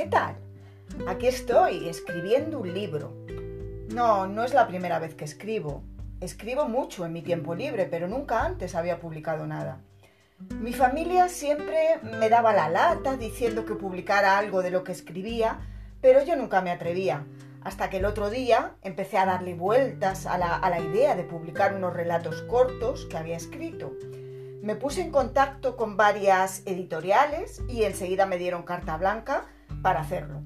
¿qué tal? Aquí estoy, escribiendo un libro. No, no es la primera vez que escribo. Escribo mucho en mi tiempo libre, pero nunca antes había publicado nada. Mi familia siempre me daba la lata diciendo que publicara algo de lo que escribía, pero yo nunca me atrevía, hasta que el otro día empecé a darle vueltas a la, idea de publicar unos relatos cortos que había escrito. Me puse en contacto con varias editoriales y enseguida me dieron carta blanca para hacerlo.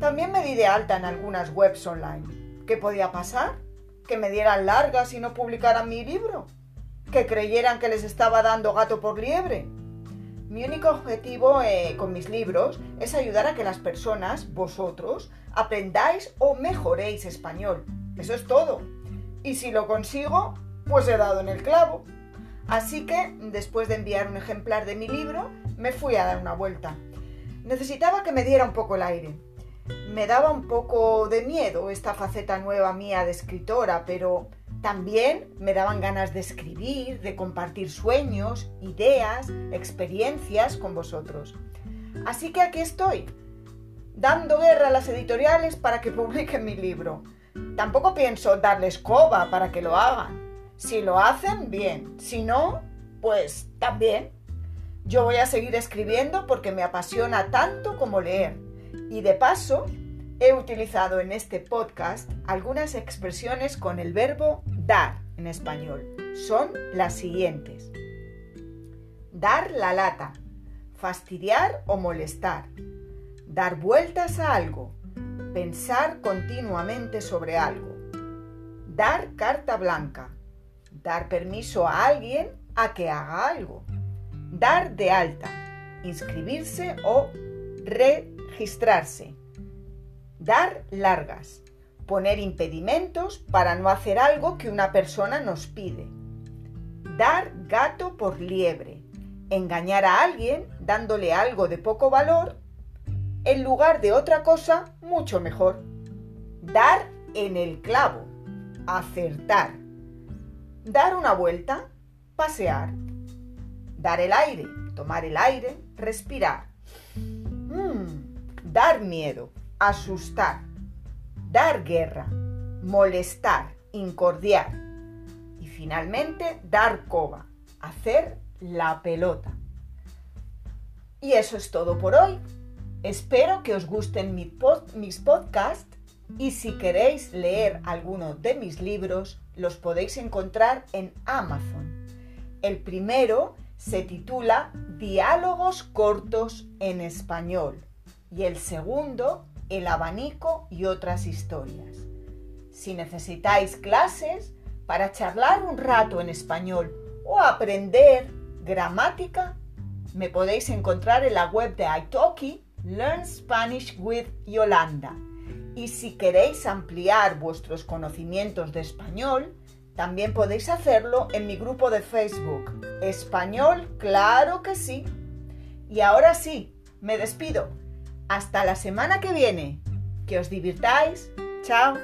También me di de alta en algunas webs online. ¿Qué podía pasar? ¿Que me dieran largas y no publicaran mi libro? ¿Que creyeran que les estaba dando gato por liebre? Mi único objetivo eh, con mis libros es ayudar a que las personas, vosotros, aprendáis o mejoréis español. Eso es todo. Y si lo consigo, pues he dado en el clavo. Así que, después de enviar un ejemplar de mi libro, me fui a dar una vuelta. Necesitaba que me diera un poco el aire. Me daba un poco de miedo esta faceta nueva mía de escritora, pero también me daban ganas de escribir, de compartir sueños, ideas, experiencias con vosotros. Así que aquí estoy, dando guerra a las editoriales para que publiquen mi libro. Tampoco pienso darles coba para que lo hagan. Si lo hacen, bien. Si no, pues también. Yo voy a seguir escribiendo porque me apasiona tanto como leer. Y de paso, he utilizado en este podcast algunas expresiones con el verbo dar en español. Son las siguientes. Dar la lata, fastidiar o molestar, dar vueltas a algo, pensar continuamente sobre algo, dar carta blanca, dar permiso a alguien a que haga algo, dar de alta, inscribirse o registrarse, dar largas, poner impedimentos para no hacer algo que una persona nos pide, dar gato por liebre, engañar a alguien dándole algo de poco valor en lugar de otra cosa mucho mejor, dar en el clavo, acertar, dar una vuelta, pasear, dar el aire, tomar el aire, respirar, mm, dar miedo, asustar, dar guerra, molestar, incordiar y finalmente dar coba, hacer la pelota. Y eso es todo por hoy. Espero que os gusten mis podcasts y si queréis leer alguno de mis libros los podéis encontrar en Amazon. El primero se titula Diálogos cortos en español y el segundo el abanico y otras historias. Si necesitáis clases para charlar un rato en español o aprender gramática, me podéis encontrar en la web de Italki Learn Spanish with Yolanda. Y si queréis ampliar vuestros conocimientos de español, también podéis hacerlo en mi grupo de Facebook. Español, claro que sí. Y ahora sí, me despido. Hasta la semana que viene. Que os divirtáis. Chao.